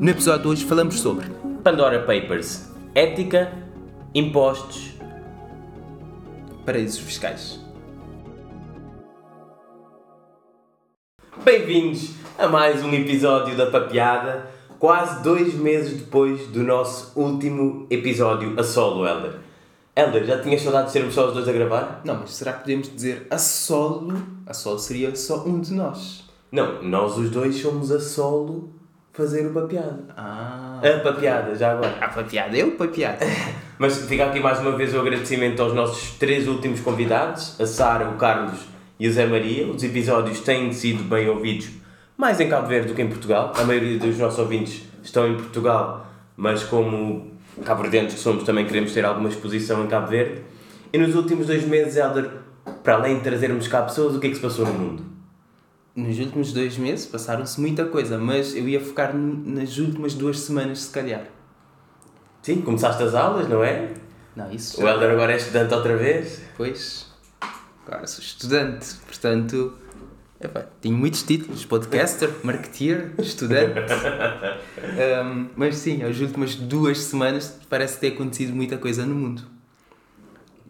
No episódio de hoje falamos sobre Pandora Papers, ética, impostos. paraísos fiscais. Bem-vindos a mais um episódio da Papeada, quase dois meses depois do nosso último episódio a solo, Elder. Elder, já tinhas saudade de sermos só os dois a gravar? Não, mas será que podemos dizer a solo? A solo seria só um de nós. Não, nós os dois somos a solo fazer o Papeada. Ah. A Papeada, já agora. A papiada, eu papiada. Mas fica aqui mais uma vez o agradecimento aos nossos três últimos convidados, a Sara, o Carlos e o Zé Maria. Os episódios têm sido bem ouvidos, mais em Cabo Verde do que em Portugal. A maioria dos nossos ouvintes estão em Portugal, mas como cabo-verdianos que somos, também queremos ter alguma exposição em Cabo Verde. E nos últimos dois meses, Helder, para além de trazermos cá pessoas, o que é que se passou no mundo? Nos últimos dois meses passaram-se muita coisa, mas eu ia focar nas últimas duas semanas, se calhar. Sim, começaste as aulas, não é? Não, isso O Helder agora é estudante outra vez. Pois, agora sou estudante, portanto, epá, tenho muitos títulos, podcaster, marketeer, estudante. Um, mas sim, as últimas duas semanas parece ter acontecido muita coisa no mundo.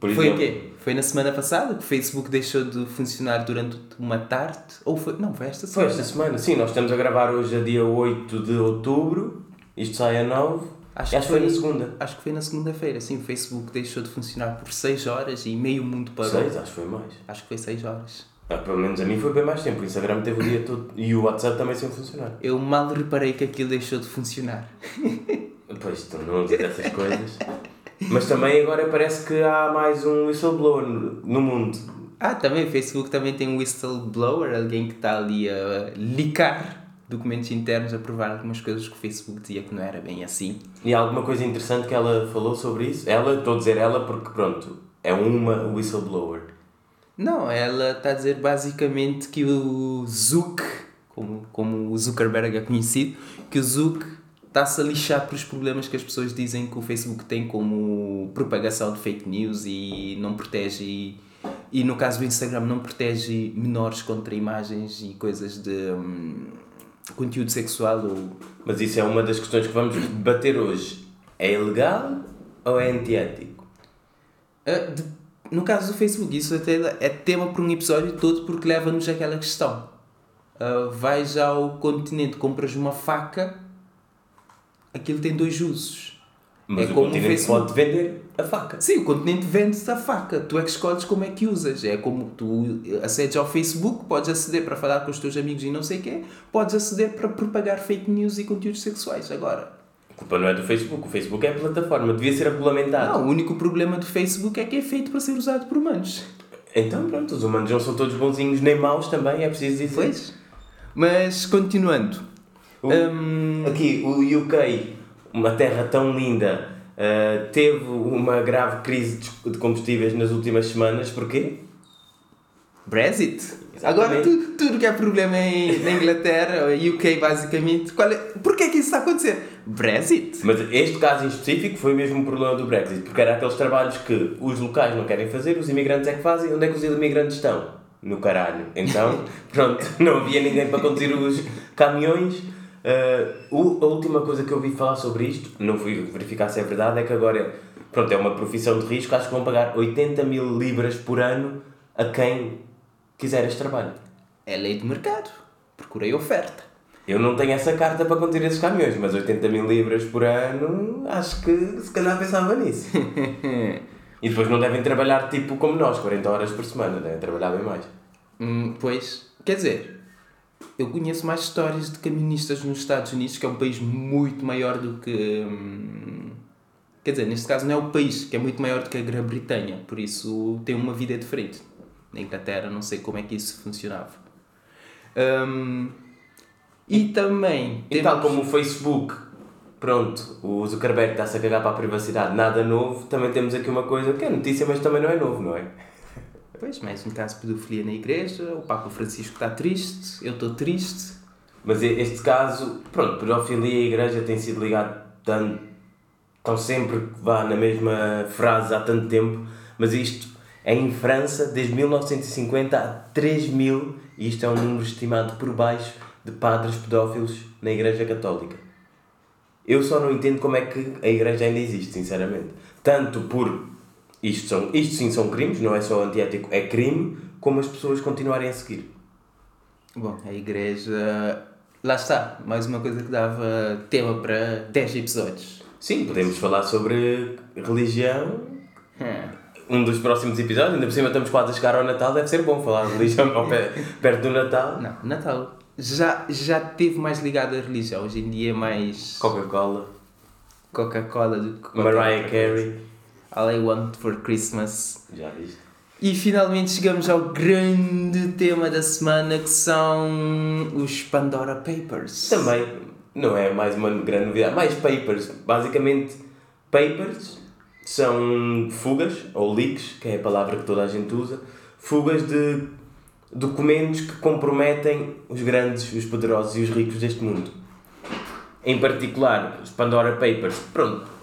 Por Foi o quê? Foi na semana passada que o Facebook deixou de funcionar durante uma tarde? Ou foi? Não, foi esta Foi semana. esta semana, sim, nós estamos a gravar hoje a dia 8 de outubro, isto sai a 9, acho, que foi na segunda. Acho que foi na segunda-feira, sim. O Facebook deixou de funcionar por 6 horas e meio mundo parou. 6, acho que foi mais. Acho que foi 6 horas. Ah, pelo menos a mim foi bem mais tempo, o Instagram teve o dia todo e o WhatsApp também sem funcionar. Eu mal reparei que aquilo deixou de funcionar. Pois, tu não diz essas coisas. Mas também agora parece que há mais um whistleblower no mundo. Ah, também o Facebook também tem um whistleblower, alguém que está ali a licar documentos internos, a provar algumas coisas que o Facebook dizia que não era bem assim. E há alguma coisa interessante que ela falou sobre isso? Ela, estou a dizer ela porque pronto, é uma whistleblower. Não, ela está a dizer basicamente que o Zuck, como, como o Zuckerberg é conhecido, que o Zuck está-se a lixar para os problemas que as pessoas dizem que o Facebook tem como propagação de fake news e não protege e, e no caso do Instagram não protege menores contra imagens e coisas de hum, conteúdo sexual ou Mas isso é uma das questões que vamos debater hoje. É ilegal ou é antiético? Ah, de- no caso do Facebook, isso até é tema para um episódio todo porque leva-nos àquela questão. Ah, vais ao continente, compras uma faca, aquilo tem dois usos. Mas É o como continente Facebook. pode vender a faca. Sim, o continente vende-te a faca, tu é que escolhes como é que usas. É como tu acedes ao Facebook, podes aceder para falar com os teus amigos e não sei o quê, podes aceder para propagar fake news e conteúdos sexuais. Agora, A culpa não é do Facebook, o Facebook é a plataforma, devia ser regulamentado. não, o único problema do Facebook é que é feito para ser usado por humanos. Então pronto, os humanos não são todos bonzinhos nem maus também, é preciso dizer. Pois. Mas continuando. O- Hum, Aqui, o UK, uma terra tão linda, ah, teve uma grave crise de- combustíveis nas últimas semanas, porquê? Brexit. Exatamente. Agora tudo, tudo que é problema em, na Inglaterra, UK basicamente. Qual é, porquê que isso está a acontecer? Brexit. Mas este caso em específico foi mesmo um problema do Brexit, porque era aqueles trabalhos que os locais não querem fazer, os imigrantes é que fazem, onde é que os imigrantes estão? No caralho. Então, pronto, não havia ninguém para conduzir os caminhões. O- a última coisa que eu ouvi falar sobre isto, não fui verificar se é verdade, é que agora pronto, é uma profissão de risco, acho que vão pagar 80 mil libras por ano a quem quiser este trabalho. É lei de mercado. Procurei oferta. Eu não tenho essa carta para conduzir esses caminhões, mas 80 mil libras por ano, acho que se calhar pensava nisso. e depois não devem trabalhar tipo como nós, 40 horas por semana, devem trabalhar bem mais. Hum, pois, quer dizer, eu conheço mais histórias de camionistas nos Estados Unidos, que é um país muito maior do que. hum, quer dizer, neste caso não é o país, que é muito maior do que a Grã-Bretanha, por isso tem uma vida diferente. Na Inglaterra não sei como é que isso funcionava. Hum, e também. E tal como o Facebook, pronto, o Zuckerberg está-se a cagar para a privacidade, nada novo, também temos aqui uma coisa que é notícia, mas também não é novo, não é? Pois, mais um caso de pedofilia na igreja, o Papa Francisco está triste, eu estou triste. Mas este caso, pronto, pedofilia e a igreja têm sido ligados tanto, estão sempre vá na mesma frase há tanto tempo, mas isto é em França, desde 1950 há 3 mil, e isto é um número estimado por baixo, de padres pedófilos na igreja católica. Eu só não entendo como é que a igreja ainda existe, sinceramente. Tanto por. Isto, são, isto sim são crimes, não é só antiético, é crime, como as pessoas continuarem a seguir. Bom, a igreja. Lá está, mais uma coisa que dava tema para 10 episódios. Sim, podemos falar sobre religião. Hum. Um dos próximos episódios, ainda por cima estamos quase a chegar ao Natal, deve ser bom falar de religião ao pé- perto do Natal. Não, Natal já, já teve mais ligado à religião. Hoje em dia é mais Coca-Cola, Coca-Cola do que Mariah. Carey. All I Want for Christmas. Já viste? E finalmente chegamos ao grande tema da semana que são os Pandora Papers. Também não é mais uma grande novidade. Mais papers. Basicamente, papers são fugas, ou leaks, que é a palavra que toda a gente usa, fugas de documentos que comprometem os grandes, os poderosos e os ricos deste mundo. Em particular, os Pandora Papers, pronto,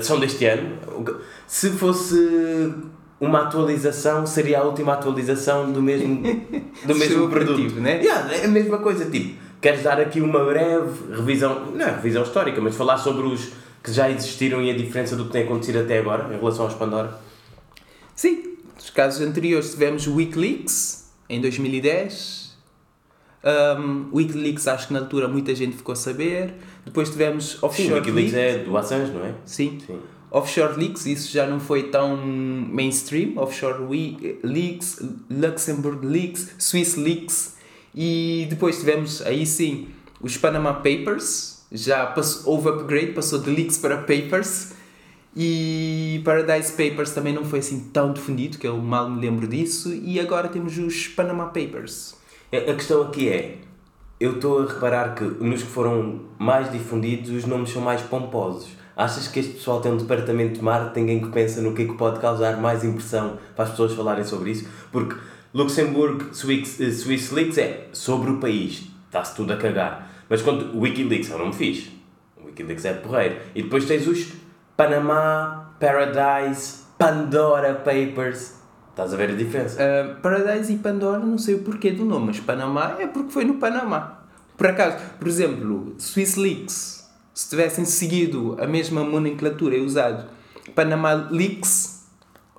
são deste ano. Se fosse uma atualização, seria a última atualização do mesmo, do mesmo produto. né? Yeah, é a mesma coisa, tipo, queres dar aqui uma breve revisão, não é revisão histórica, mas falar sobre os que já existiram e a diferença do que tem acontecido até agora em relação aos Pandora? Sim, nos casos anteriores tivemos Wikileaks em 2010. Um, Wikileaks acho que na altura muita gente ficou a saber. Depois tivemos Sim, Offshore o Wikileaks Leaks. é do Assange, não é? Sim. Sim. Offshore Leaks, isso já não foi tão mainstream. Offshore We- Leaks, Luxembourg Leaks, Swiss Leaks. E depois tivemos, aí sim, os Panama Papers. Já passou, houve upgrade, passou de leaks para papers. E Paradise Papers também não foi assim tão defendido, que eu mal me lembro disso. E agora temos os Panama Papers. A questão aqui é, eu estou a reparar que nos que foram mais difundidos os nomes são mais pomposos. Achas que este pessoal tem um departamento de marketing em que pensa no que é que pode causar mais impressão para as pessoas falarem sobre isso? Porque Luxemburgo, Swiss, eh, Swiss Leaks é sobre o país, está-se tudo a cagar. Mas quando Wikileaks é um nome fixe, Wikileaks é porreiro. E depois tens os Panama, Paradise, Pandora Papers. Estás a ver a diferença? Uh, Paradise e Pandora, não sei o porquê do nome, mas Panamá é porque foi no Panamá. Por acaso, por exemplo, Swiss Leaks, se tivessem seguido a mesma nomenclatura e usado Panama Leaks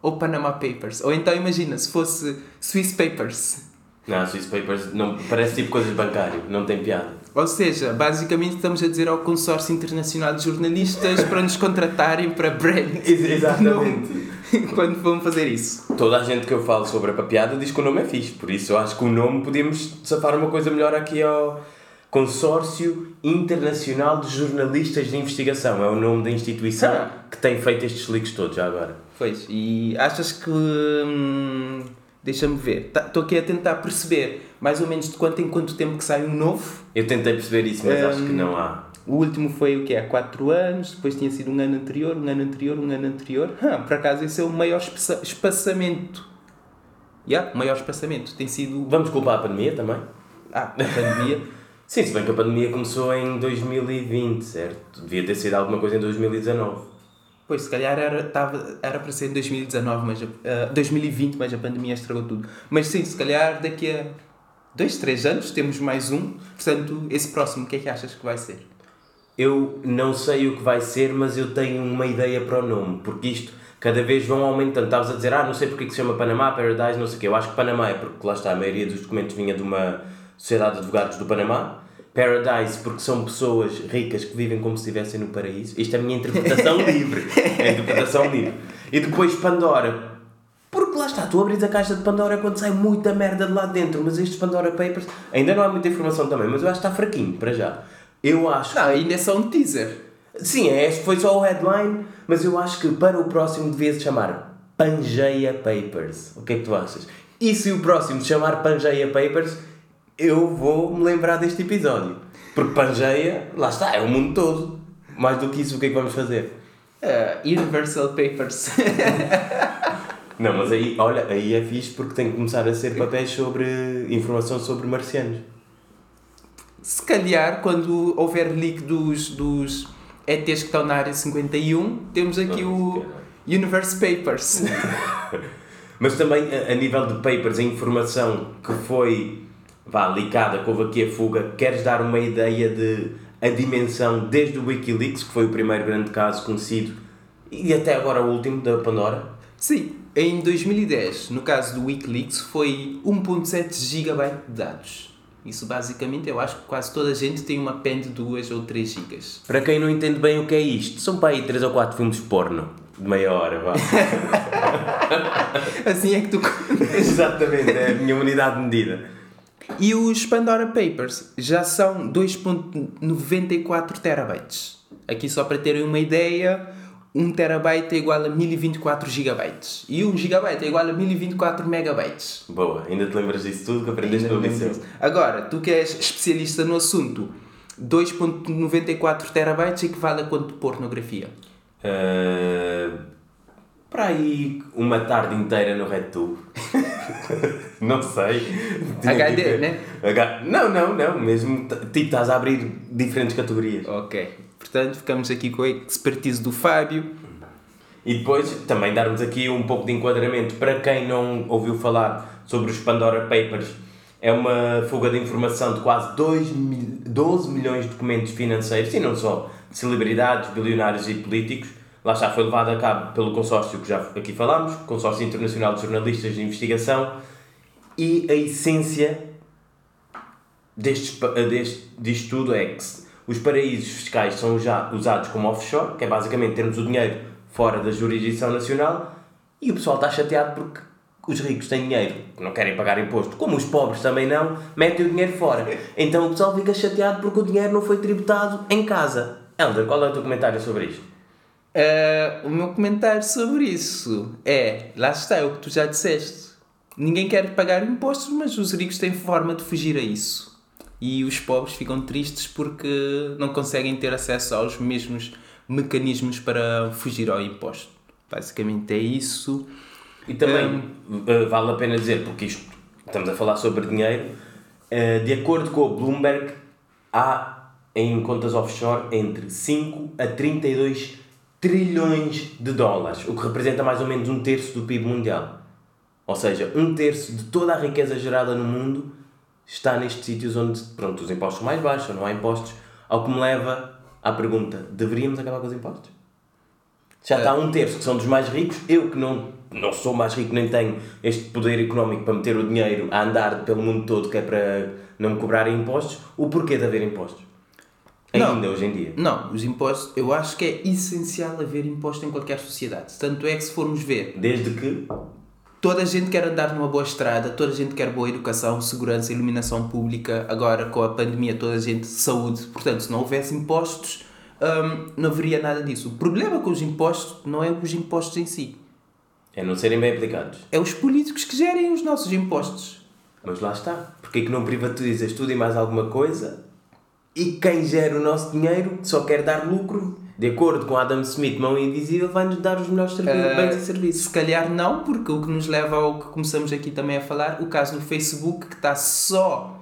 ou Panama Papers, ou então imagina se fosse Swiss Papers. Não, Swiss Papers não, parece tipo coisas bancárias, não tem piada. Ou seja, basicamente estamos a dizer ao consórcio internacional de jornalistas para nos contratarem para brand. Ex- exatamente. Não, Quando vão fazer isso. Toda a gente que eu falo sobre a papiada diz que o nome é fixe, por isso eu acho que o nome podíamos safar uma coisa melhor aqui ao Consórcio Internacional de Jornalistas de Investigação. É o nome da instituição Ah. que tem feito estes leaks todos já agora. Pois, e achas que. hum, Deixa-me ver. Estou aqui a tentar perceber mais ou menos de quanto em quanto tempo que sai um novo. Eu tentei perceber isso, mas acho que Hum. não há. O último foi o que Há 4 anos, depois tinha sido um ano anterior, um ano anterior, um ano anterior. Ah, por acaso esse é o maior espaça- espaçamento. Yeah, o maior espaçamento. Tem sido. Vamos culpar a pandemia também? Ah, a pandemia. Sim, se bem que a pandemia começou em 2020, certo? Devia ter sido alguma coisa em 2019. Pois, se calhar era, tava, era para ser em 2019, mas, ah, 2020, mas a pandemia estragou tudo. Mas sim, se calhar daqui a 2, 3 anos temos mais um. Portanto, esse próximo, o que é que achas que vai ser? Eu não sei o que vai ser, mas eu tenho uma ideia para o nome, porque isto cada vez vão aumentando. Estavas a dizer, ah, não sei porque é que se chama Panamá, Paradise, não sei o quê. Eu acho que Panamá é porque lá está, a maioria dos documentos vinha de uma sociedade de advogados do Panamá. Paradise porque são pessoas ricas que vivem como se estivessem no paraíso. Isto é a minha interpretação livre. É a interpretação livre. E depois Pandora. Está, tu abres a caixa de Pandora quando sai muita merda de lá dentro, mas estes Pandora Papers ainda não há muita informação também, mas eu acho que está fraquinho para já. Eu acho Não, ainda é só um teaser. Sim, é, este foi só o headline, mas eu acho que para o próximo devia se chamar Pangeia Papers. O que é que tu achas? E se o próximo se chamar Pangeia Papers, eu vou me lembrar deste episódio. Porque Pangeia, lá está, é o mundo todo. Mais do que isso, o que é que vamos fazer? Ah, Universal Papers. Não, mas aí, olha, aí é fixe porque tem que começar a ser papéis sobre informação sobre marcianos. Se calhar, quando houver leak dos, dos ETs que estão na área 51, temos aqui o Universe Papers. Mas também a, a nível de papers, a informação que foi vá, licada, que houve aqui a fuga, queres dar uma ideia de a dimensão desde o Wikileaks, que foi o primeiro grande caso conhecido, e até agora o último da Pandora? Sim, em 2010, no caso do Wikileaks, foi 1.7 GB de dados. Isso basicamente eu acho que quase toda a gente tem uma pen de 2 ou 3 GB. Para quem não entende bem o que é isto, são para aí 3 ou 4 filmes porno. De meia hora, vá. assim é que tu. Exatamente, é a minha unidade de medida. E os Pandora Papers já são 2.94 terabytes. Aqui só para terem uma ideia, 1 terabyte é igual a 1024 gigabytes. E 1 gigabyte é igual a 1024 megabytes. Boa, ainda te lembras disso tudo que aprendeste no liceu. Agora, tu que és especialista no assunto, 2.94 terabytes equivale a quanto de pornografia? Uh, para aí uma tarde inteira no RedTube. não sei. HD, né? H... Não, não, não. Mesmo, tipo, estás a abrir diferentes categorias. Ok. Portanto, ficamos aqui com a expertise do Fábio. E depois, também darmos aqui um pouco de enquadramento para quem não ouviu falar sobre os Pandora Papers. É uma fuga de informação de quase 2, 12 milhões de documentos financeiros, e não só, de celebridades, bilionários e políticos, lá está, foi levado a cabo pelo consórcio que já aqui falámos, Consórcio Internacional de Jornalistas de Investigação, e a essência deste, deste, disto tudo é que os paraísos fiscais são já usados como offshore, que é basicamente termos o dinheiro fora da jurisdição nacional, e o pessoal está chateado porque os ricos têm dinheiro, não querem pagar imposto, como os pobres também não, metem o dinheiro fora. Então o pessoal fica chateado porque o dinheiro não foi tributado em casa. Helder, qual é o teu comentário sobre isto? Uh, o meu comentário sobre isso é: lá está, é o que tu já disseste. Ninguém quer pagar impostos, mas os ricos têm forma de fugir a isso. E os pobres ficam tristes porque não conseguem ter acesso aos mesmos mecanismos para fugir ao imposto. Basicamente é isso. E também um, uh, vale a pena dizer, porque isto estamos a falar sobre dinheiro, uh, de acordo com o Bloomberg, há em contas offshore entre 5 a 32 trilhões de dólares, o que representa mais ou menos um terço do PIB mundial. Ou seja, um terço de toda a riqueza gerada no mundo está nestes sítios onde pronto, os impostos são mais baixos, ou não há impostos, ao que me leva à pergunta: deveríamos acabar com os impostos? Já está um terço que são dos mais ricos, eu que não, não sou mais rico nem tenho este poder económico para meter o dinheiro a andar pelo mundo todo que é para não me cobrarem impostos, o porquê de haver impostos? Ainda não, hoje em dia. Não, os impostos, eu acho que é essencial haver imposto em qualquer sociedade. Tanto é que se formos ver. Desde que. Toda a gente quer andar numa boa estrada, toda a gente quer boa educação, segurança, iluminação pública. Agora, com a pandemia, toda a gente saúde. Portanto, se não houvesse impostos, hum, não haveria nada disso. O problema com os impostos não é os impostos em si. É não serem bem aplicados. É os políticos que gerem os nossos impostos. Mas lá está. Porquê que não privatizas tudo e mais alguma coisa e quem gera o nosso dinheiro só quer dar lucro. De acordo com Adam Smith, mão invisível, vai-nos dar os melhores uh, bens e serviços. Se calhar não, porque o que nos leva ao que começamos aqui também a falar, o caso do Facebook, que está só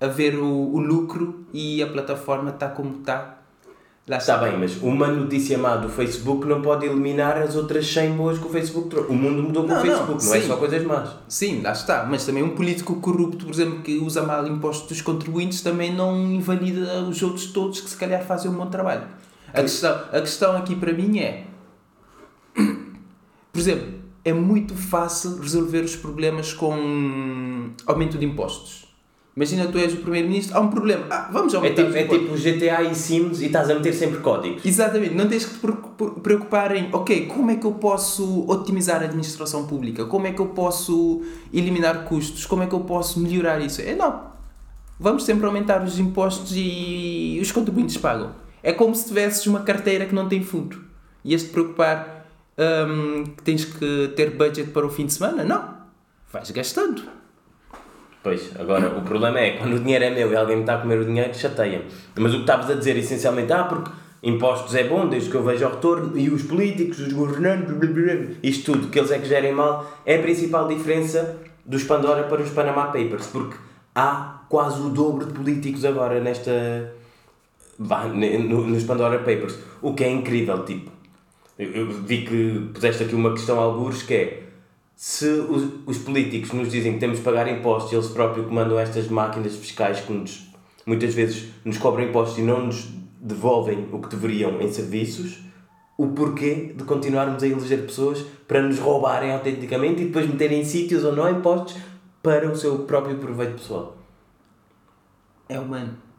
a ver o, o lucro e a plataforma está como está Lá está bem, mas uma notícia má do Facebook não pode eliminar as outras 100 boas que o Facebook trouxe. O mundo mudou com não, o Facebook, não, não é só coisas más. Sim, lá está. Mas também um político corrupto, por exemplo, que usa mal impostos dos contribuintes, também não invalida os outros todos que se calhar fazem um bom trabalho. A questão, a questão aqui para mim é. Por exemplo, é muito fácil resolver os problemas com aumento de impostos. Imagina tu és o primeiro-ministro, há um problema. Ah, vamos aumentar é tipo, é tipo GTA e Sims e estás a meter sempre códigos. Exatamente, não tens que te preocupar em, ok, como é que eu posso otimizar a administração pública? Como é que eu posso eliminar custos? Como é que eu posso melhorar isso? É não. Vamos sempre aumentar os impostos e os contribuintes pagam. É como se tivesses uma carteira que não tem fundo. Ias te preocupar um, que tens que ter budget para o fim de semana? Não. Vais gastando. Pois, agora o problema é quando o dinheiro é meu e alguém me está a comer o dinheiro, chateia-me. Mas o que estavas a dizer essencialmente, ah, porque impostos é bom desde que eu veja o retorno e os políticos, os governantes, isto tudo, que eles é que gerem mal, é a principal diferença dos Pandora para os Panama Papers, porque há quase o dobro de políticos agora nesta. Nos Pandora Papers. O que é incrível, tipo. Eu vi que puseste aqui uma questão a algures que é se os, os, políticos nos dizem que temos de pagar impostos eles próprios comandam estas máquinas fiscais que nos, muitas vezes nos cobram impostos e não nos devolvem o que deveriam em serviços, o porquê de continuarmos a eleger pessoas para nos roubarem autenticamente e depois meterem em sítios ou não impostos para o seu próprio proveito pessoal. É humano.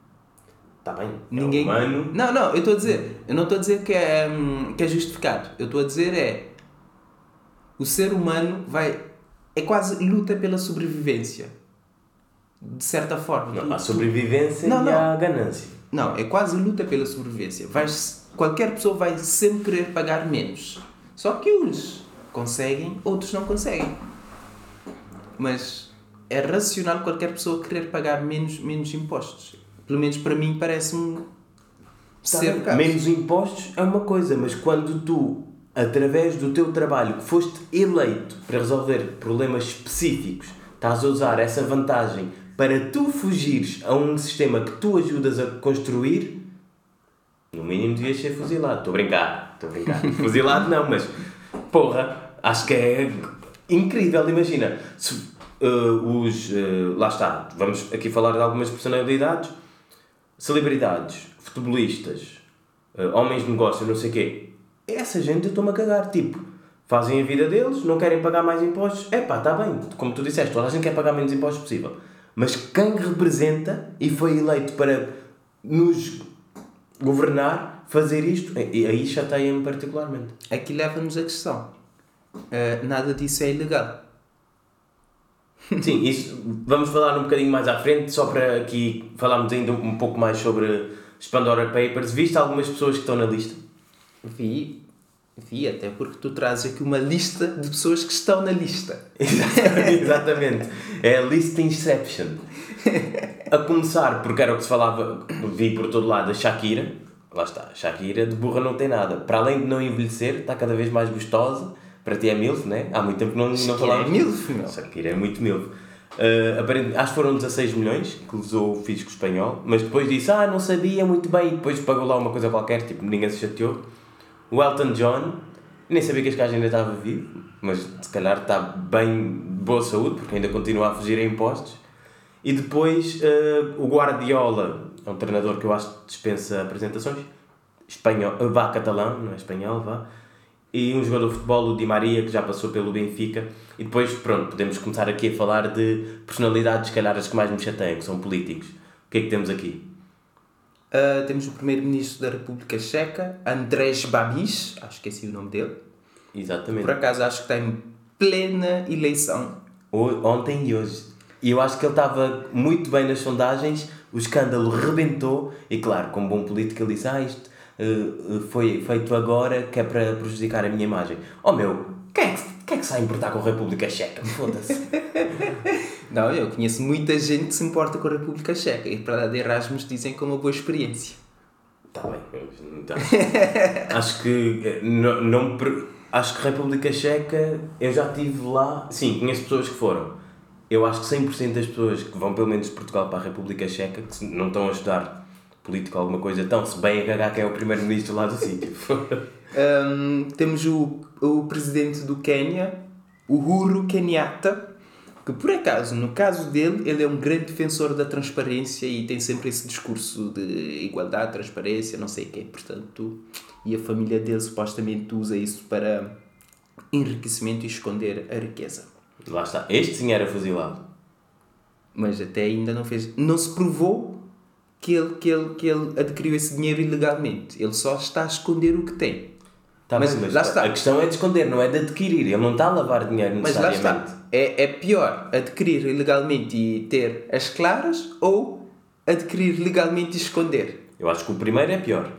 Está bem? Ninguém... É humano. Não, não, eu estou a dizer. Eu não estou a dizer que é, hum, que é justificado. Eu estou a dizer é. O ser humano vai. É quase luta pela sobrevivência. De certa forma. Não, Tu- tu- sobrevivência Não, e não. há ganância. Não, é quase luta pela sobrevivência. Vais, qualquer pessoa vai sempre querer pagar menos. Só que uns conseguem, outros não conseguem. Mas é racional qualquer pessoa querer pagar menos, menos impostos. Pelo menos para mim parece-me ser. Menos impostos é uma coisa, mas quando tu, através do teu trabalho, que foste eleito para resolver problemas específicos, estás a usar essa vantagem para tu fugires a um sistema que tu ajudas a construir, no mínimo devias ser fuzilado. Estou a brincar, estou a brincar. fuzilado não, mas porra, acho que é incrível. Imagina, se eh, os. eh, lá está, vamos aqui falar de algumas personalidades celebridades, futebolistas, eh, homens de negócio, não sei o quê, essa gente eu estou-me a cagar. Tipo, fazem a vida deles, não querem pagar mais impostos. É pá, está bem, como tu disseste, toda a gente quer pagar menos impostos possível. Mas quem representa e foi eleito para nos governar, fazer isto, e aí chateia-me particularmente. Aqui leva-nos a questão. Uh, nada disso é ilegal. Sim, isso vamos falar um bocadinho mais à frente, só para aqui falarmos ainda um pouco mais sobre os Pandora Papers. Viste algumas pessoas que estão na lista? Vi, vi, até porque tu trazes aqui uma lista de pessoas que estão na lista. Exatamente. É a list Inception. A começar, porque era o que se falava, vi por todo lado, a Shakira. Lá está, Shakira de burra não tem nada. Para além de não envelhecer, está cada vez mais gostosa. Para ti é milf, né? Há muito tempo que não, não Shakira falávamos. é milf, meu. Shakira é muito milf. Uh, aparente- acho que foram 16 milhões que usou o fisco espanhol, mas depois disse, ah, não sabia muito bem, e depois pagou lá uma coisa qualquer, tipo, ninguém se chateou. O Elton John, nem sabia que este gajo ainda estava vivo, mas se calhar está bem de boa saúde, porque ainda continua a fugir a impostos. E depois uh, o Guardiola, é um treinador que eu acho que dispensa apresentações, espanhol, vá catalão, não é espanhol, vá. E um jogador de futebol, o Di Maria, que já passou pelo Benfica. E depois, pronto, podemos começar aqui a falar de personalidades, se calhar as que mais me chateiam, que são políticos. O que é que temos aqui? Uh, temos o primeiro-ministro da República Checa, Andrés Babis, acho que esse é o nome dele. Exatamente. Por acaso acho que está em plena eleição. Ontem e hoje. E eu acho que ele estava muito bem nas sondagens, o escândalo rebentou, e claro, como bom político ele disse, ah, isto foi feito agora que é para prejudicar a minha imagem. Oh meu, quem é que, quem é que se vai importar com a República Checa? Foda-se. Não, eu conheço muita gente que se importa com a República Checa e para lá de Erasmus dizem que é uma boa experiência. Está bem. Então, acho que eh, não, não acho que República Checa eu já estive lá. Sim, conheço pessoas que foram. Eu acho que 100% das pessoas que vão pelo menos de Portugal para a República Checa que não estão a estudar político alguma coisa, estão se bem a cagar quem é o primeiro-ministro lá do sítio. Um, temos o, o presidente do Quênia, Uhuru Kenyatta, que por acaso, no caso dele, ele é um grande defensor da transparência e tem sempre esse discurso de igualdade, transparência, não sei o quê. Portanto, e a família dele supostamente usa isso para enriquecimento e esconder a riqueza. lá está. Este sim era fuzilado. Mas até ainda não fez. Não se provou que ele, que ele, que ele adquiriu esse dinheiro ilegalmente. Ele só está a esconder o que tem. Tá Mas bem, mas lá está. A questão é de esconder, não é de adquirir. Ele não está a lavar dinheiro Mas lá necessariamente. está. É, é pior adquirir ilegalmente e ter as claras ou adquirir legalmente e esconder. Eu acho que o primeiro é pior.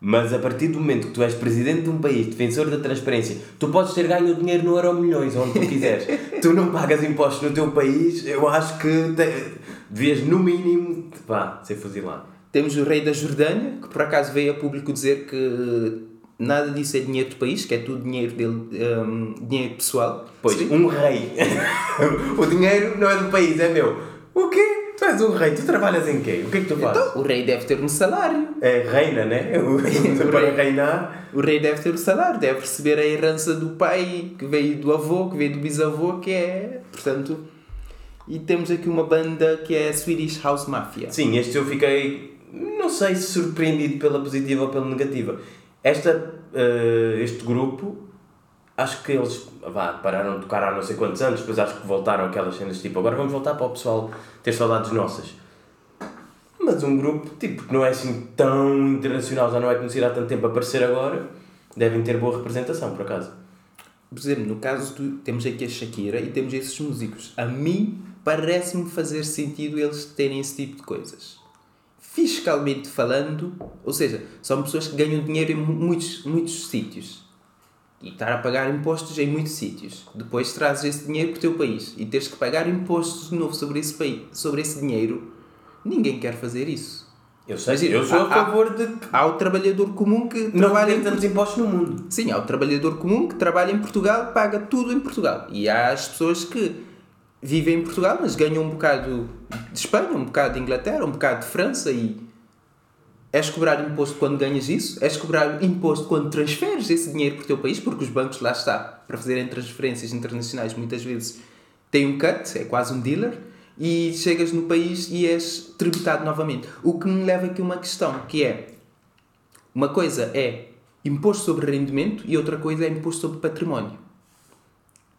Mas a partir do momento que tu és presidente de um país, defensor da transparência, tu podes ter ganho o dinheiro no Euro Milhões, onde tu quiseres. tu não pagas impostos no teu país, eu acho que te- devias, no mínimo, pá, ser fuzilado. Temos o rei da Jordânia, que por acaso veio a público dizer que nada disso é dinheiro do país, que é tudo dinheiro dele, hum, dinheiro pessoal. Pois, Sim. um rei. o dinheiro não é do país, é meu. O quê? Tu és um rei, tu trabalhas em quê? O que é que tu fazes? Então, o rei deve ter um salário. É reina, né? O, para reinar. O rei deve ter o salário, deve receber a herança do pai, que veio do avô, que veio do bisavô, que é. Portanto. E temos aqui uma banda que é a Swedish House Mafia. Sim, este eu fiquei não sei se surpreendido pela positiva ou pela negativa. Esta, uh, este grupo, acho que eles vá, pararam de tocar há não sei quantos anos, depois acho que voltaram aquelas cenas tipo, agora vamos voltar para o pessoal ter saudades nossas. Mas um grupo, tipo, que não é assim tão internacional, já não é conhecido há tanto tempo a aparecer agora, devem ter boa representação, por acaso. Por exemplo, no caso do, temos aqui a Shakira e temos esses músicos. A mim parece-me fazer sentido eles terem esse tipo de coisas. Fiscalmente falando, ou seja, são pessoas que ganham dinheiro em muitos, muitos sítios e estar a pagar impostos em muitos sítios. Depois trazes esse dinheiro para o teu país e teres que pagar impostos de novo sobre esse, país, sobre esse dinheiro. Ninguém quer fazer isso. Eu sei, Mas, eu sou há, a favor de. Há o trabalhador comum que não trabalha. Não tem tantos impostos no mundo. Sim, há o trabalhador comum que trabalha em Portugal, paga tudo em Portugal. E há as pessoas que vivem em Portugal, mas ganham um bocado de Espanha, um bocado de Inglaterra, um bocado de França e és cobrar imposto quando ganhas isso, és cobrar imposto quando transferes esse dinheiro para o teu país, porque os bancos lá está, para fazerem transferências internacionais muitas vezes têm um cut, é quase um dealer, e chegas no país e és tributado novamente. O que me leva aqui a uma questão, que é, uma coisa é imposto sobre rendimento e outra coisa é imposto sobre património.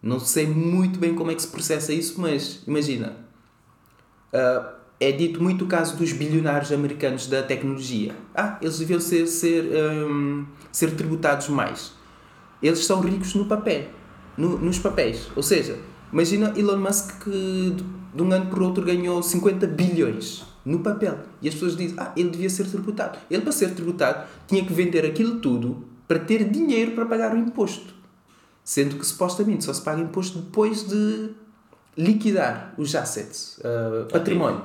Não sei muito bem como é que se processa isso, mas imagina. Uh, é dito muito o caso dos bilionários americanos da tecnologia. Ah, eles deviam ser, ser, um, ser tributados mais. Eles são ricos no papel, no, nos papéis. Ou seja, imagina Elon Musk que de um ano para o outro ganhou 50 bilhões no papel. E as pessoas dizem, ah, ele devia ser tributado. Ele, para ser tributado, tinha que vender aquilo tudo para ter dinheiro para pagar o imposto. Sendo que supostamente só se paga imposto depois de liquidar os assets, uh, património.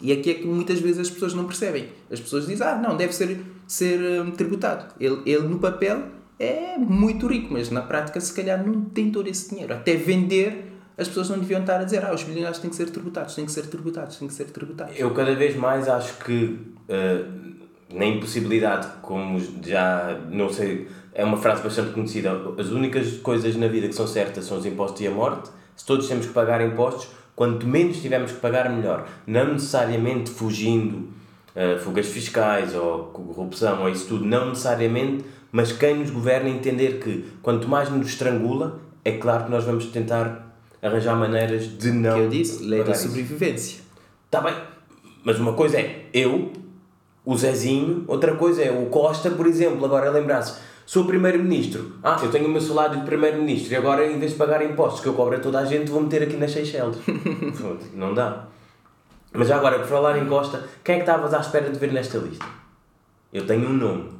E aqui é que muitas vezes as pessoas não percebem. As pessoas dizem, ah, não, deve ser, ser um, tributado. Ele, ele no papel é muito rico, mas na prática se calhar não tem todo esse dinheiro. Até vender, as pessoas não deviam estar a dizer, ah, os bilionários têm que ser tributados, têm que ser tributados, têm que ser tributados. Eu cada vez mais acho que uh, na impossibilidade, como já, não sei, é uma frase bastante conhecida. As únicas coisas na vida que são certas são os impostos e a morte. Se todos temos que pagar impostos, quanto menos tivermos que pagar, melhor. Não necessariamente fugindo uh, fugas fiscais ou corrupção ou isso tudo, não necessariamente, mas quem nos governa entender que quanto mais nos estrangula, é claro que nós vamos tentar arranjar maneiras de não. Que eu disse, lei da sobrevivência. Está bem, mas uma coisa é eu o Zezinho, outra coisa é o Costa, por exemplo, agora lembrar-se, sou primeiro-ministro, ah, eu tenho o meu salário de primeiro-ministro e agora em vez de pagar impostos que eu cobro a toda a gente, vou meter aqui nas Seychelles. não dá. Mas agora, por falar em Costa, quem é que estavas à espera de ver nesta lista? Eu tenho um nome.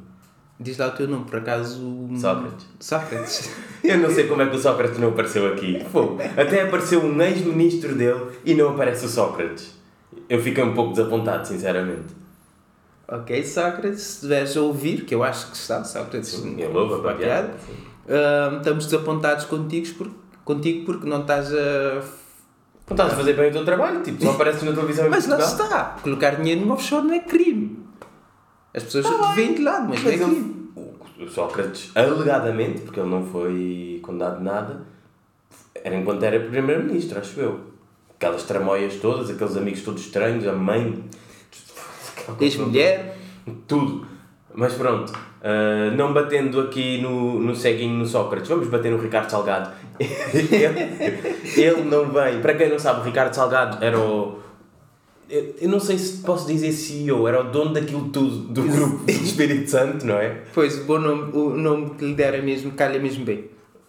Diz lá o teu nome, por acaso. Sócrates. Sócrates. eu não sei como é que o Sócrates não apareceu aqui. Fogo. Até apareceu um ex-ministro dele e não aparece o Sócrates. Eu fiquei um pouco desapontado, sinceramente. Ok, Sócrates, se estiveres a ouvir, que eu acho que está, Sócrates, Sim, ele ouve a piada. Uh, estamos desapontados contigo, por, contigo porque não estás a. Não estás a fazer bem o teu trabalho, tipo, só apareces na televisão Mas lá está, colocar dinheiro no offshore não é crime. As pessoas tá vêm de lado, mas, mas não é crime. O Sócrates, alegadamente, porque ele não foi condenado de nada, era enquanto era primeiro-ministro, acho eu. Aquelas tramóias todas, aqueles amigos todos estranhos, a mãe Ex-mulher? Tudo. Mas pronto, uh, não batendo aqui no, no ceguinho no Sócrates, vamos bater no Ricardo Salgado. ele, ele não vem. Para quem não sabe, o Ricardo Salgado era o. Eu, eu não sei se posso dizer CEO, era o dono daquilo tudo do grupo do Espírito Santo, não é? Pois, o, bom nome, o nome que lhe dera mesmo, calha mesmo bem.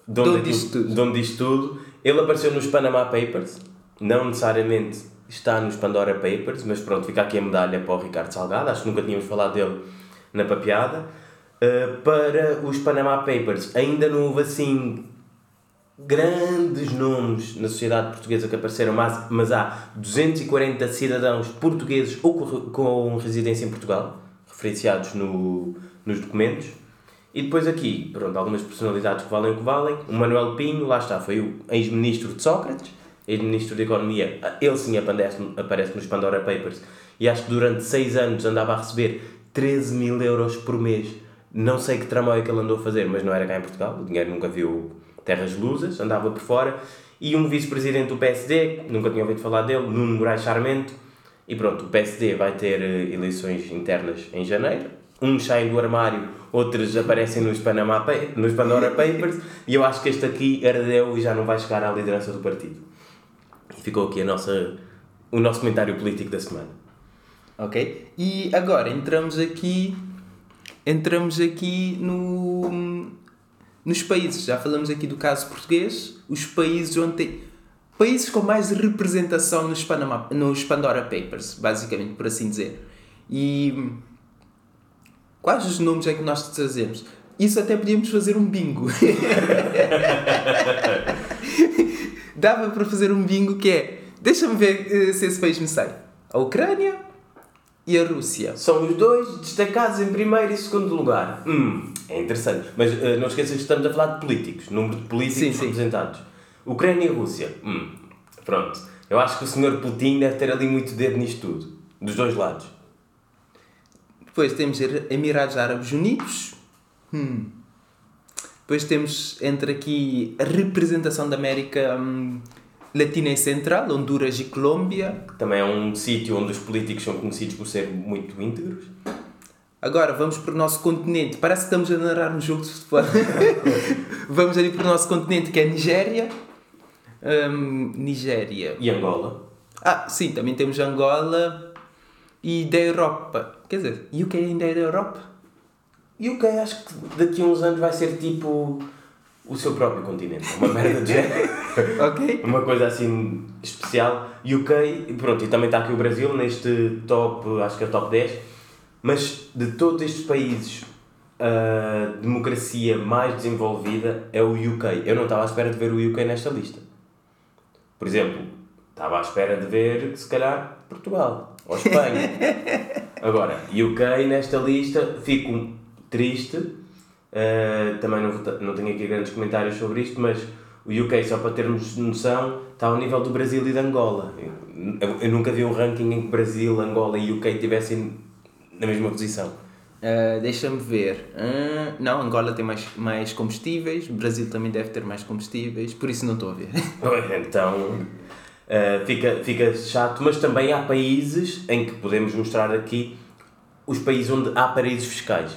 Dono, dono disto tudo. Dono disto tudo. Ele apareceu nos Panama Papers, não necessariamente está nos Pandora Papers, mas pronto, fica aqui a medalha para o Ricardo Salgado, acho que nunca tínhamos falado dele na papeada. Uh, para os Panama Papers, ainda não houve assim grandes nomes na sociedade portuguesa que apareceram, mas, mas há 240 cidadãos portugueses ou com, com residência em Portugal, referenciados no, nos documentos. E depois aqui, pronto, algumas personalidades que valem o que valem. O Manuel Pinho, lá está, foi o ex-ministro de Sócrates ex-ministro da Economia, ele sim aparece, aparece nos Pandora Papers e acho que durante 6 anos andava a receber 13 mil euros por mês. Não sei que tramóia que ele andou a fazer, mas não era cá em Portugal, o dinheiro nunca viu terras lusas, andava por fora. E um vice-presidente do PSD, nunca tinha ouvido falar dele, Nuno Moraes Charmento, E pronto, o PSD vai ter eh, eleições internas em janeiro. Uns saem do armário, outros aparecem nos, Panama, Pa- nos Pandora Papers. E eu acho que este aqui herdeu e já não vai chegar à liderança do partido. Ficou aqui a nossa, o nosso comentário político da semana. Ok? E agora entramos aqui. Entramos aqui no, nos países. Já falamos aqui do caso português. Os países onde tem. Países com mais representação nos, Panama, nos Pandora Papers, basicamente, por assim dizer. E. Quais os nomes é que nós trazemos? Isso até podíamos fazer um bingo. Dava para fazer um bingo que é. Deixa-me ver eh, se esse país me sai. A Ucrânia e a Rússia. São os dois destacados em primeiro e segundo lugar. Hum, é interessante. Mas eh, não esqueças que estamos a falar de políticos, número de políticos Sim, sim. representados. Ucrânia e Rússia. Hum, pronto. Eu acho que o senhor Putin deve ter ali muito dedo nisto tudo. Dos dois lados. Depois temos Emirados Árabes Unidos. Hum. Depois temos entre aqui a representação da América hum, Latina e Central, Honduras e Colômbia. Que também é um sítio onde os políticos são conhecidos por ser muito íntegros. Agora vamos para o nosso continente. Parece que estamos a narrar um jogo de futebol. vamos ali para o nosso continente que é Nigéria. Hum, Nigéria. E Angola. Ah, sim, também temos Angola e da Europa. Quer dizer, UK ainda é da Europa? E o que acho que daqui a uns anos vai ser tipo o seu próprio continente. Uma merda de género. Ok? Uma coisa assim especial. UK, pronto, e também está aqui o Brasil neste top, acho que é o top 10. Mas de todos estes países, a democracia mais desenvolvida é o UK. Eu não estava à espera de ver o UK nesta lista. Por exemplo, estava à espera de ver, se calhar, Portugal ou Espanha. Agora, UK nesta lista, fico triste. Uh, também não, não tenho aqui grandes comentários sobre isto, mas o UK, só para termos noção, está ao nível do Brasil e da Angola. Eu, eu nunca vi um ranking em que Brasil, Angola e UK estivessem na mesma posição. Ah, Deixa-me ver. Ah, não, Angola tem mais, mais combustíveis, Brasil também deve ter mais combustíveis, por isso não estou a ver. Então uh, fica, fica chato, mas também há países em que podemos mostrar aqui os países onde há paraísos fiscais.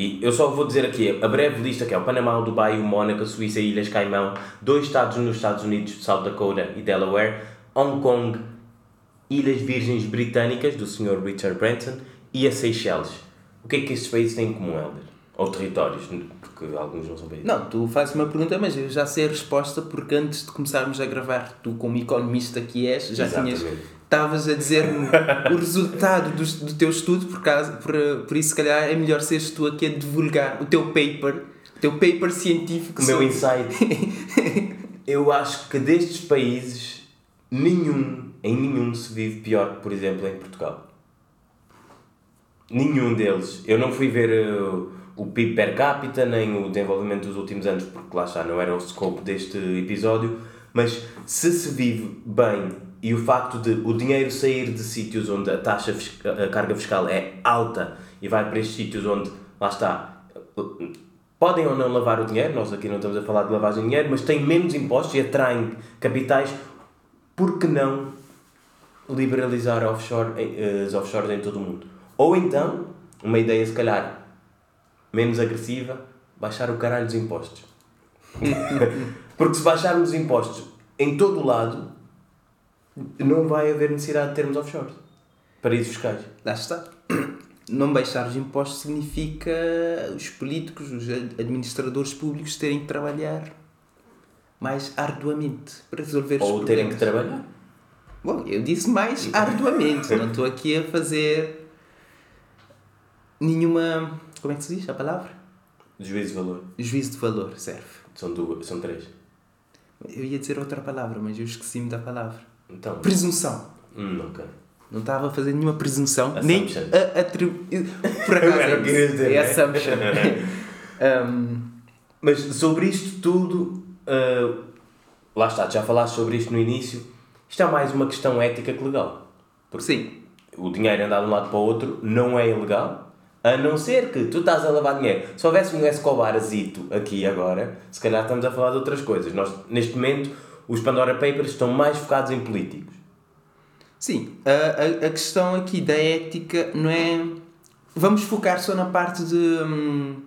E eu só vou dizer aqui a breve lista que é o Panamá, o Dubai, o Mónaco, a Suíça, Ilhas Caimão, dois estados nos Estados Unidos, South Dakota e Delaware, Hong Kong, Ilhas Virgens Britânicas, do Sr. Richard Branson, e a Seychelles. O que é que estes países têm em comum, Helder? Ou territórios, porque alguns não são países. Não, tu fazes uma pergunta, mas eu já sei a resposta porque antes de começarmos a gravar, tu como economista que és, já tinhas Exatamente. Estavas a dizer-me o resultado do, do teu estudo, por, causa, por, por isso se calhar é melhor seres tu aqui a divulgar o teu paper, o teu paper científico O meu insight. Eu acho que destes países, nenhum, em nenhum se vive pior que, por exemplo, em Portugal. Nenhum deles. Eu não fui ver uh, o PIB per capita, nem o desenvolvimento dos últimos anos, porque lá está, não era o scope deste episódio, mas se se vive bem e o facto de o dinheiro sair de sítios onde a taxa, a carga fiscal é alta e vai para estes sítios onde, lá está, podem ou não lavar o dinheiro, nós aqui não estamos a falar de lavagem de dinheiro, mas têm menos impostos e atraem capitais, por que não liberalizar offshore, eh, as offshores em todo o mundo? Ou então, uma ideia se calhar menos agressiva, baixar o caralho dos impostos. Porque se baixarmos os impostos em todo o lado, não vai haver necessidade de termos offshores. Paraísos fiscais. Lá está. Não baixar os impostos significa os políticos, os ad- administradores públicos terem que trabalhar mais arduamente para resolver os Ou terem problemas. que trabalhar. Bom, eu disse mais arduamente, não estou aqui a fazer nenhuma. Como é que se diz a palavra? Juízo de valor. Juízo de valor, serve. São, duas, são três. Eu ia dizer outra palavra, mas eu esqueci-me da palavra. Então. Presunção. Hum, ok. Não estava a fazer nenhuma presunção, Assumption. nem a atribuir. Por acaso é, dizer, é né? assumption. um, Mas sobre isto tudo, ah, lá está, já falaste sobre isto no início. Isto é mais uma questão ética que legal. Porque sim, o dinheiro andar de um lado para o outro não é ilegal, a não ser que tu estás a lavar dinheiro. Se houvesse um Escobarzito aqui agora, se calhar estamos a falar de outras coisas. Nós, neste momento, os Pandora Papers estão mais focados em políticos. Sim, a, a, a questão aqui da ética não é. Vamos focar só na parte de. hum,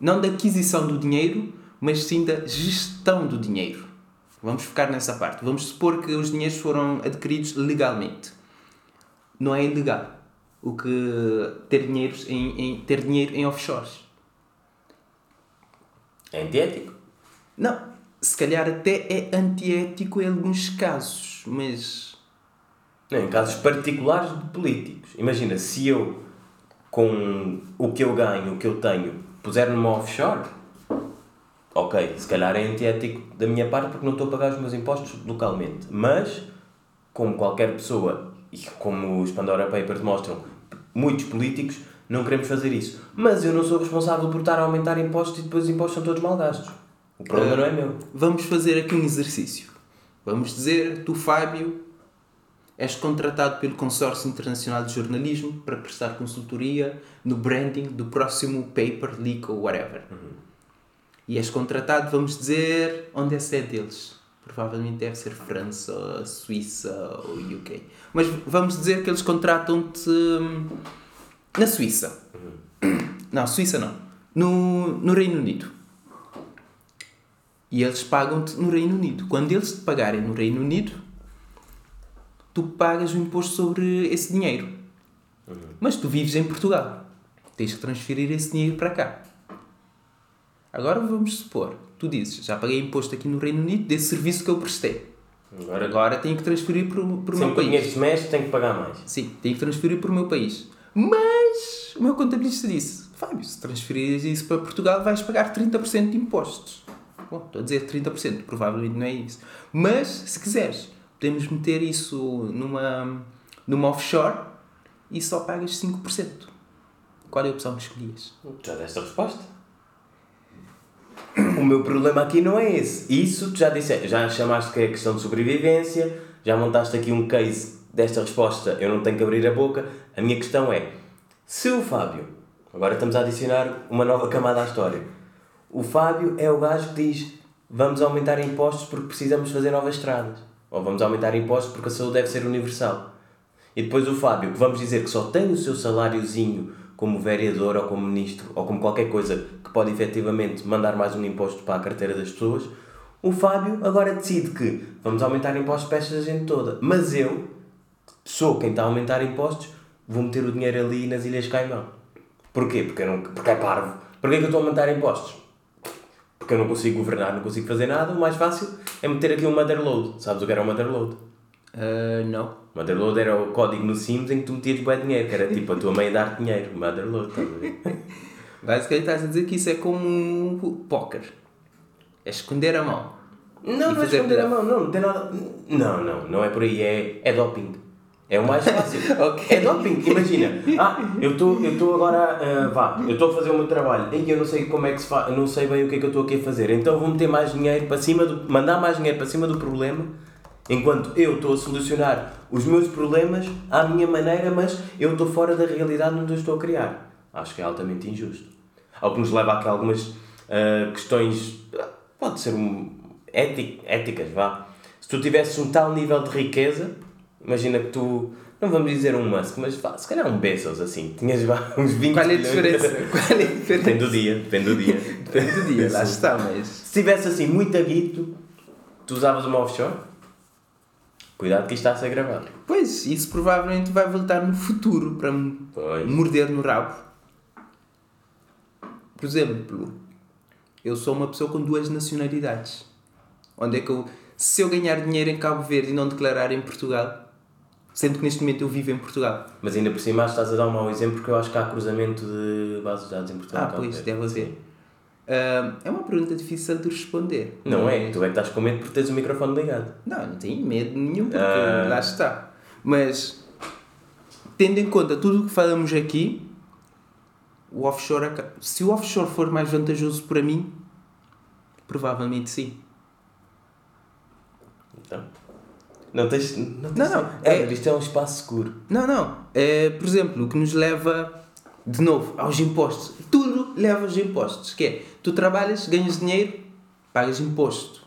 não da aquisição do dinheiro, mas sim da gestão do dinheiro. Vamos focar nessa parte. Vamos supor que os dinheiros foram adquiridos legalmente. Não é ilegal o que ter, dinheiros em, em- ter dinheiro em offshores. É antiético. Não, se calhar até é antiético em alguns casos, mas. Não, em casos particulares de políticos. Imagina, se eu, com o que eu ganho, o que eu tenho, puser numa offshore, ok, se calhar é antiético da minha parte porque não estou a pagar os meus impostos localmente. Mas, como qualquer pessoa, e como os Pandora Papers mostram, muitos políticos, não queremos fazer isso. Mas eu não sou responsável por estar a aumentar impostos e depois os impostos são todos mal gastos. O problema Ah. não é meu. Vamos fazer aqui um exercício. Vamos dizer, tu, Fábio, és contratado pelo Consórcio Internacional de Jornalismo para prestar consultoria no branding do próximo paper, leak ou whatever. E és contratado, vamos dizer, onde é a sede deles? Provavelmente deve ser França, Suíça ou UK. Mas vamos dizer que eles contratam-te hum, na Suíça. Não, Suíça não. No, no Reino Unido. E eles pagam-te no Reino Unido. Quando eles te pagarem no Reino Unido, tu pagas o imposto sobre esse dinheiro. Mas tu vives em Portugal. Tens que transferir esse dinheiro para cá. Agora vamos supor, tu dizes, já paguei imposto aqui no Reino Unido desse serviço que eu prestei. Agora, Agora tenho que transferir para o para o meu sempre que país. dinheiro se mexe, tenho que pagar mais. Sim, tenho que transferir para o meu país. Mas o meu contabilista disse: Fábio, se transferires isso para Portugal, vais pagar 30% de impostos. Bom, estou a dizer 30%, provavelmente não é isso. Mas, se quiseres, podemos meter isso numa, numa offshore e só pagas 5%. Qual é a opção que escolhias? Já deste a resposta? O meu problema aqui não é esse. Isso tu já disse, já chamaste que é questão de sobrevivência, já montaste aqui um case desta resposta, eu não tenho que abrir a boca. A minha questão é, se o Fábio, agora estamos a adicionar uma nova camada à história, o Fábio é o gajo que diz vamos aumentar impostos porque precisamos fazer novas estradas. Ou vamos aumentar impostos porque a saúde deve ser universal. E depois o Fábio, que vamos dizer que só tem o seu saláriozinho como vereador ou como ministro ou como qualquer coisa que pode efetivamente mandar mais um imposto para a carteira das pessoas, o Fábio agora decide que vamos aumentar impostos para esta gente toda. Mas eu, sou quem está a aumentar impostos, vou meter o dinheiro ali nas Ilhas Caimão. Porquê? Porque, não, porque é parvo. Porquê que eu estou a aumentar impostos? Porque eu não consigo governar, não consigo fazer nada. O mais fácil é meter aqui um motherload. Sabes o que era um motherload? Ah, não. Motherload era o código no Sims em que tu metias bué dinheiro, que era tipo a tua mãe dar dinheiro. Motherload, estás a ver? Basicamente estás a dizer que isso é como um póquer. É esconder a mão. Não, não é esconder a mão, não, não tem nada. Não, não, não é por aí, é, é doping. É o mais fácil. Ok. É doping, imagina. Ah, eu estou eu estou agora, ah, vá, eu estou a fazer o meu trabalho e eu não sei como é que se faz, não sei bem o que é que eu estou aqui a fazer. Então vou meter mais dinheiro para cima do. mandar mais dinheiro para cima do problema, enquanto eu estou a solucionar os meus problemas à minha maneira, mas eu estou fora da realidade onde eu estou a criar. Acho que é altamente injusto. Ao que nos leva a que algumas ah, questões. ah, pode ser um, éti- éticas, vá. Se tu tivesses um tal nível de riqueza, imagina que tu. Não vamos dizer um Musk, mas vá, se calhar um Bezos assim. Tinhas vá, uns 20 Qual é a diferença? Qual é a diferença? Depende do dia, depende do dia. Depende do dia, lá está, mas. Se tivesse assim muito aguito, tu usavas uma offshore? Cuidado que isto está a ser gravado. Pois, isso provavelmente vai voltar no futuro para me Pois. morder no rabo. Por exemplo, eu sou uma pessoa com duas nacionalidades. Onde é que eu. Se eu ganhar dinheiro em Cabo Verde e não declarar em Portugal, sendo que neste momento eu vivo em Portugal. Mas ainda por cima estás a dar um mau exemplo porque eu acho que há cruzamento de bases de dados em Portugal. Ah, pois, deve haver. Ah, é uma pergunta difícil de responder. Não é? Tu é que estás com medo porque tens o microfone ligado. Não, não tenho medo nenhum, porque Ah. lá está. Mas, tendo em conta tudo o que falamos aqui, o offshore, se o offshore for mais vantajoso para mim, provavelmente sim. Então. Não tens. Não, tens Não, não, É, é- isto é um espaço seguro. Não, não. É, por exemplo, o que nos leva, de novo, aos impostos. Tudo leva aos impostos. Que é, tu trabalhas, ganhas dinheiro, pagas imposto.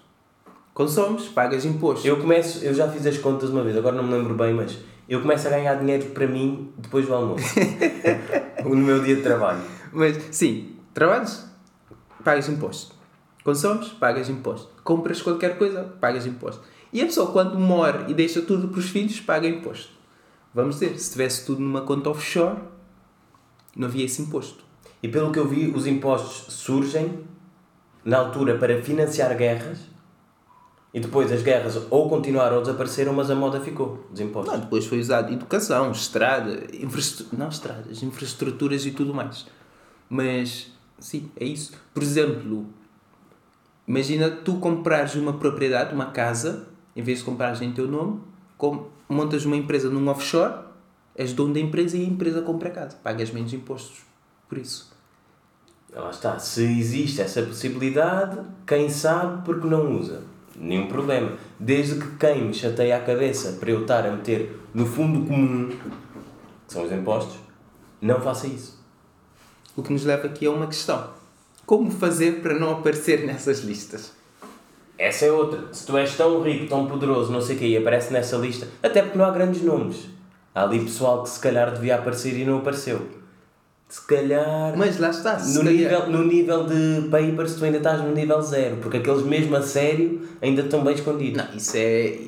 Consomes, pagas imposto. Eu começo, eu já fiz as contas uma vez, agora não me lembro bem, mas eu começo a ganhar dinheiro para mim depois do almoço. no meu dia de trabalho. Mas, sim, trabalhas, pagas imposto. Consomes, pagas imposto. Compras qualquer coisa, pagas imposto. E a pessoa, quando morre e deixa tudo para os filhos, paga imposto. Vamos dizer, se tivesse tudo numa conta offshore, não havia esse imposto. E pelo que eu vi, os impostos surgem na altura para financiar guerras e depois as guerras ou continuaram ou desapareceram, mas a moda ficou dos impostos. Não, depois foi usado educação, estrada, infraestrutura, não estradas, infraestruturas e tudo mais. Mas, sim, é isso. Por exemplo, imagina tu comprares uma propriedade, uma casa, em vez de comprares em teu nome, montas uma empresa num offshore, és dono da empresa e a empresa compra a casa. Pagas menos impostos. Por isso. Lá está. Se existe essa possibilidade, quem sabe porque não usa. Nenhum problema. Desde que quem me chateia a cabeça para eu estar a meter no fundo comum, que são os impostos, não faça isso. O que nos leva aqui a uma questão. Como fazer para não aparecer nessas listas? Essa é outra. Se tu és tão rico, tão poderoso, não sei o quê, e aparece nessa lista, até porque não há grandes nomes. Há ali pessoal que se calhar devia aparecer e não apareceu. Se calhar. Mas lá está. no, calhar... nível, no nível de papers, tu ainda estás no nível zero, porque aqueles mesmo a sério ainda estão bem escondidos. Não, isso é.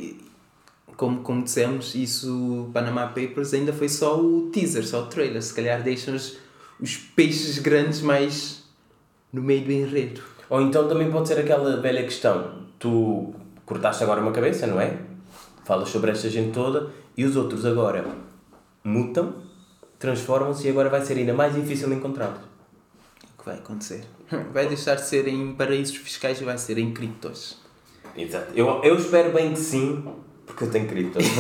Como, como dissemos, isso, Panama Papers, ainda foi só o teaser, só o trailer. Se calhar deixam os, os peixes grandes mais no meio do enredo. Ou então também pode ser aquela velha questão: tu cortaste agora uma cabeça, não é? Falas sobre esta gente toda e os outros agora mutam, transformam-se e agora vai ser ainda mais difícil encontrá-los. O que vai acontecer? Vai deixar de ser em paraísos fiscais e vai ser em criptos. Exato. Eu, eu espero bem que sim, porque eu tenho criptos.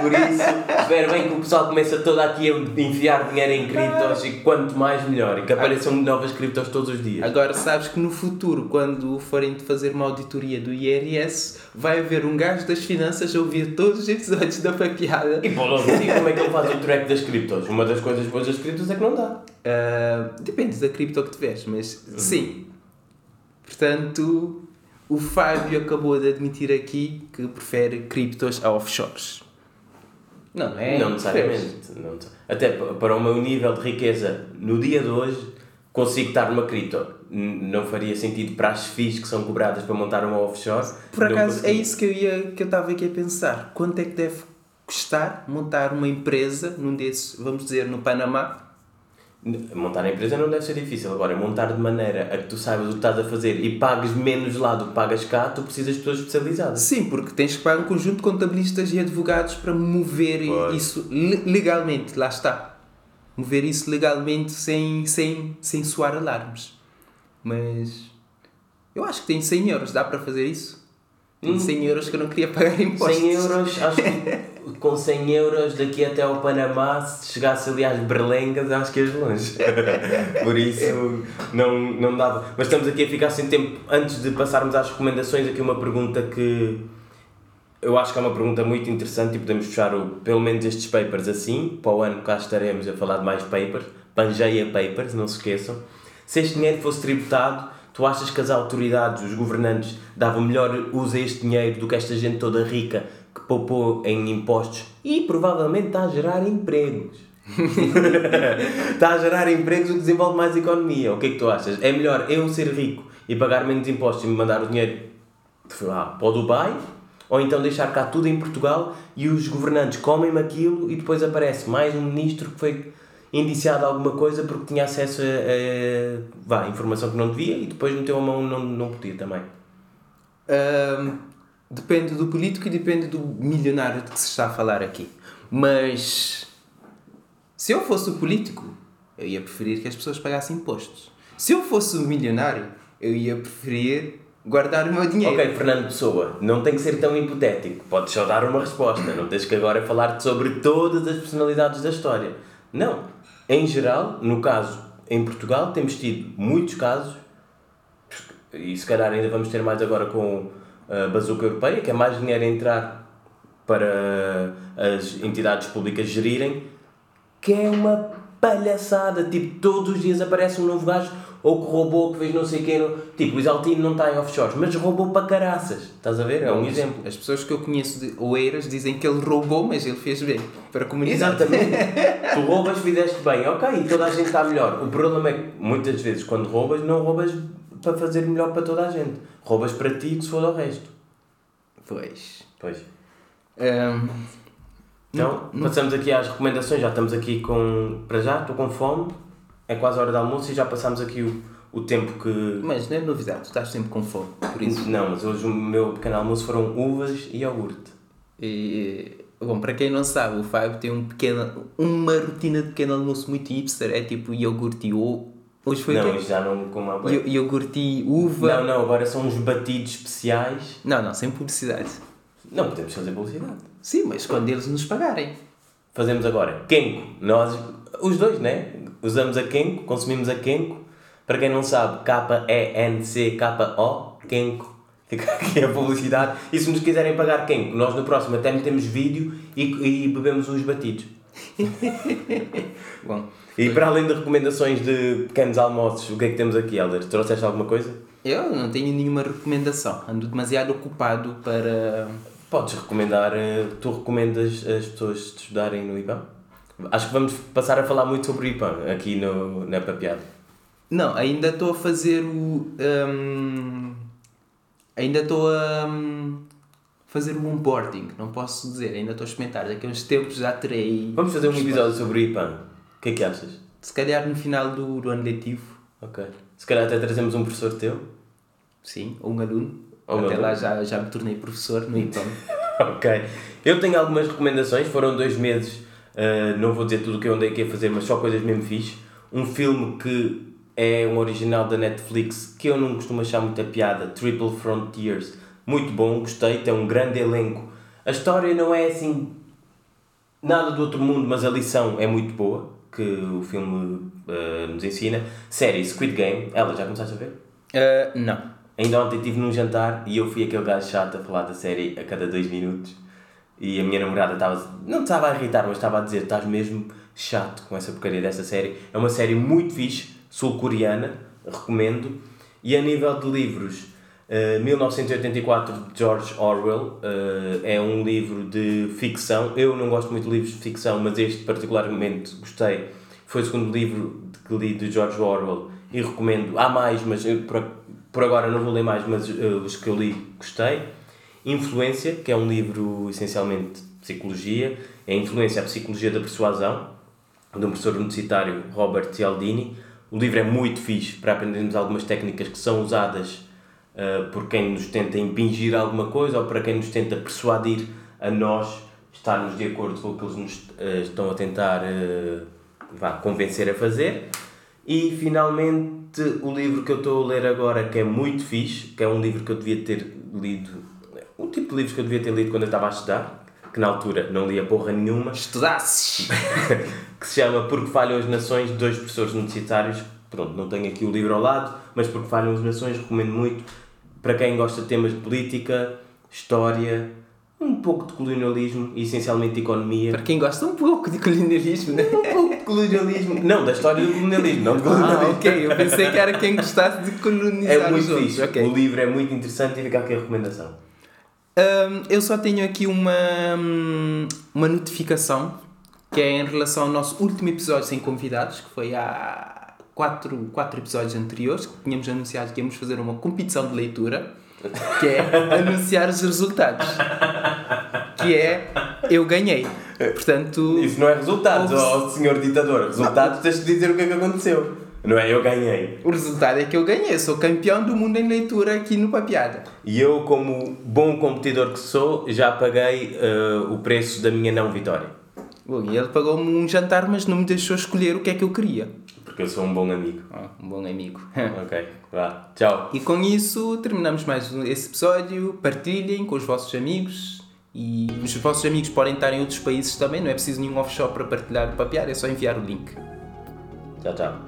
Por isso, espero bem que o pessoal comece todo aqui a enfiar dinheiro em criptos e quanto mais melhor. E que apareçam novas criptos todos os dias. Agora sabes que no futuro, quando forem de fazer uma auditoria do IRS, vai haver um gajo das finanças a ouvir todos os episódios da papiada. E pô, logo digo como é que ele faz o track das criptos. Uma das coisas boas das criptos é que não dá. Uh, depende da cripto que tiveres, mas uhum. sim. Portanto, o Fábio acabou de admitir aqui que prefere criptos a offshores. Não, não é? Não necessariamente. Não, até para o meu nível de riqueza no dia de hoje, consigo estar numa cripto. Não faria sentido para as FIIs que são cobradas para montar uma offshore. Por acaso, é isso que eu, ia, que eu estava aqui a pensar. Quanto é que deve custar montar uma empresa num desses, vamos dizer, no Panamá, Montar a empresa não deve ser difícil. Agora, montar de maneira a que tu saibas o que estás a fazer e pagues menos lá do que pagas cá, tu precisas de pessoas especializadas. Sim, porque tens que pagar um conjunto de contabilistas e advogados para mover pois. isso legalmente. Lá está. Mover isso legalmente sem, sem, sem soar alarmes. Mas eu acho que tem 100 euros, dá para fazer isso? Hum. 100 euros que eu não queria pagar impostos. 100 euros, acho que com 100 euros daqui até ao Panamá, se chegasse ali às berlengas, acho que ias longe. Por isso, não, não dava. Mas estamos aqui a ficar sem tempo. Antes de passarmos às recomendações, aqui uma pergunta que eu acho que é uma pergunta muito interessante e podemos fechar o, pelo menos estes papers assim. Para o ano cá estaremos a falar de mais papers. Pangeia Papers, não se esqueçam. Se este dinheiro fosse tributado, tu achas que as autoridades, os governantes, davam melhor uso a este dinheiro do que esta gente toda rica que poupou em impostos e provavelmente está a gerar empregos. está a gerar empregos o que desenvolve mais economia. O que é que tu achas? É melhor eu ser rico e pagar menos impostos e me mandar o dinheiro lá, para o Dubai? Ou então deixar cá tudo em Portugal e os governantes comem-me aquilo e depois aparece mais um ministro que foi indiciado alguma coisa porque tinha acesso a, a vá, informação que não devia e depois meteu a mão não, não podia também. Um, Depende do político e depende do milionário de que se está a falar aqui. Mas se eu fosse o político, eu ia preferir que as pessoas pagassem impostos. Se eu fosse o milionário, eu ia preferir guardar o meu dinheiro. Ok, Fernando Pessoa, não tem que ser tão hipotético. Podes só dar uma resposta. Não tens que agora falar sobre todas as personalidades da história. Não. Em geral, no caso, em Portugal, temos tido muitos casos, e se calhar ainda vamos ter mais agora com a bazuca europeia, que é mais dinheiro a entrar para as entidades públicas gerirem, que é uma palhaçada. Tipo, todos os dias aparece um novo gajo ou que roubou, que fez não sei quem. Tipo, o Isaltino não está em offshore, mas roubou para caraças. Estás a ver? É um As- exemplo. As pessoas que eu conheço de Oeiras dizem que ele roubou, mas ele fez bem para a comunidade. Exatamente. tu roubas, fizeste bem, ok, e toda a gente está melhor. O problema é que muitas vezes quando roubas, não roubas para fazer melhor para toda a gente. Roubas para ti que se for ao resto. Pois. Pois. Ahm, Então, passamos aqui às recomendações. Já estamos aqui com. Para já, estou com fome. É quase a hora de almoço e já passámos aqui o, o tempo que. mas não é novidade, tu estás sempre com fome. Por isso. Não, mas hoje o meu pequeno almoço foram uvas e iogurte. E, bom, para quem não sabe, o Fábio tem um pequeno, uma rotina de pequeno almoço muito hipster. É tipo iogurte e ovo. Hoje foi não, já não como bué. Io- Iogurte e uva. Não, não, agora são uns batidos especiais. Não, não, sem publicidade. Não podemos fazer publicidade. Sim, mas quando eles nos pagarem. Fazemos agora Kenko. Nós, os dois, né? Usamos a Kenko, consumimos a Kenko. Para quem não sabe, K-E-N-C-K-O, Kenko. Fica aqui a publicidade. E se nos quiserem pagar Kenko, nós no próximo até metemos vídeo e, e bebemos uns batidos. Bom, E para além de recomendações de pequenos almoços, o que é que temos aqui, Helder? Trouxeste alguma coisa? eu não tenho nenhuma recomendação. Ando demasiado ocupado para. Podes recomendar, eh, tu recomendas as pessoas estudarem no IPAM? Acho que vamos passar a falar muito sobre o IPAM aqui no, na papeada. Não, ainda estou a fazer o. hum, ainda estou a hum, fazer o onboarding, não posso dizer, ainda estou a experimentar. Daqui a uns tempos já terei. Vamos fazer um episódio sobre o IPAM. O que é que achas? Se calhar no final do, do ano letivo, Ok. Se calhar até trazemos um professor teu. sim, ou um aluno. Ou um Até aluno. lá já, já me tornei professor no IPAM. ok. Eu tenho algumas recomendações. Foram dois meses. Uh, não vou dizer tudo o que eu andei aqui a fazer, mas só coisas mesmo fixe. Um filme que é um original da Netflix que eu não costumo achar muita piada. Triple Frontiers. Muito bom, gostei. Tem um grande elenco. A história não é assim nada do outro mundo, mas a lição é muito boa que o filme uh, nos ensina. Série Squid Game. Ela, já começaste a ver? Ah, não. Ainda ontem estive num jantar e eu fui aquele gajo chato a falar da série a cada dois minutos e a minha namorada estava, não estava a irritar, mas estava a dizer estás mesmo chato com essa porcaria desta série. É uma série muito fixe, sul-coreana, recomendo. E a nível de livros, eh, 1984 de George Orwell eh, é um livro de ficção. Eu não gosto muito de livros de ficção, mas este particularmente gostei. Foi o segundo livro que li de George Orwell e recomendo. Há mais, mas eu, por, por agora não vou ler mais, mas eh, os que eu li gostei. Influência, que é um livro essencialmente de psicologia, é Influência, a Psicologia da Persuasão, de um professor universitário, Robert Cialdini. O livro é muito fixe para aprendermos algumas técnicas que são usadas uh, por quem nos tenta impingir alguma coisa ou para quem nos tenta persuadir a nós estarmos de acordo com o que eles nos uh, estão a tentar uh, vá, convencer a fazer. E finalmente o livro que eu estou a ler agora, que é muito fixe, que é um livro que eu devia ter lido, um tipo de livros que eu devia ter lido quando eu estava a estudar, que na altura não lia porra nenhuma, Estudasses! que se chama Porque Falham as Nações, de dois professores universitários. Pronto, não tenho aqui o livro ao lado, mas Porque Falham as Nações, recomendo muito. Para quem gosta de temas de política, história, um pouco de colonialismo e essencialmente de economia. Para quem gosta um pouco de colonialismo, né? Um pouco de colonialismo. Não, da história do colonialismo, não de Ah, colonialismo. ok. Eu pensei que era quem gostasse de colonizar É muito os outros. fixe. Ok. O livro é muito interessante e fica aqui a recomendação. Hum, eu só tenho aqui uma, uma notificação que é em relação ao nosso último episódio sem convidados, que foi há quatro, quatro episódios anteriores, que tínhamos anunciado que íamos fazer uma competição de leitura, que é anunciar os resultados. Que é eu ganhei. Portanto, Isso não é resultados, ó senhor ditador. Resultados tens de dizer o que é que aconteceu. Não é eu ganhei. o resultado é que eu ganhei. Sou campeão do mundo em leitura aqui no Papiada. E eu, como bom competidor que sou, já paguei eh, o preço da minha não vitória. Bom, e ele pagou-me um jantar, mas não me deixou escolher o que é que eu queria. Porque eu sou um bom amigo. Ah, um bom amigo. ok, vá. Tchau. E com isso terminamos mais esse episódio. Partilhem com os vossos amigos. E os vossos amigos podem estar em outros países também, não é preciso nenhum offshore para partilhar o papiar, é só enviar o link. Tchau, tchau.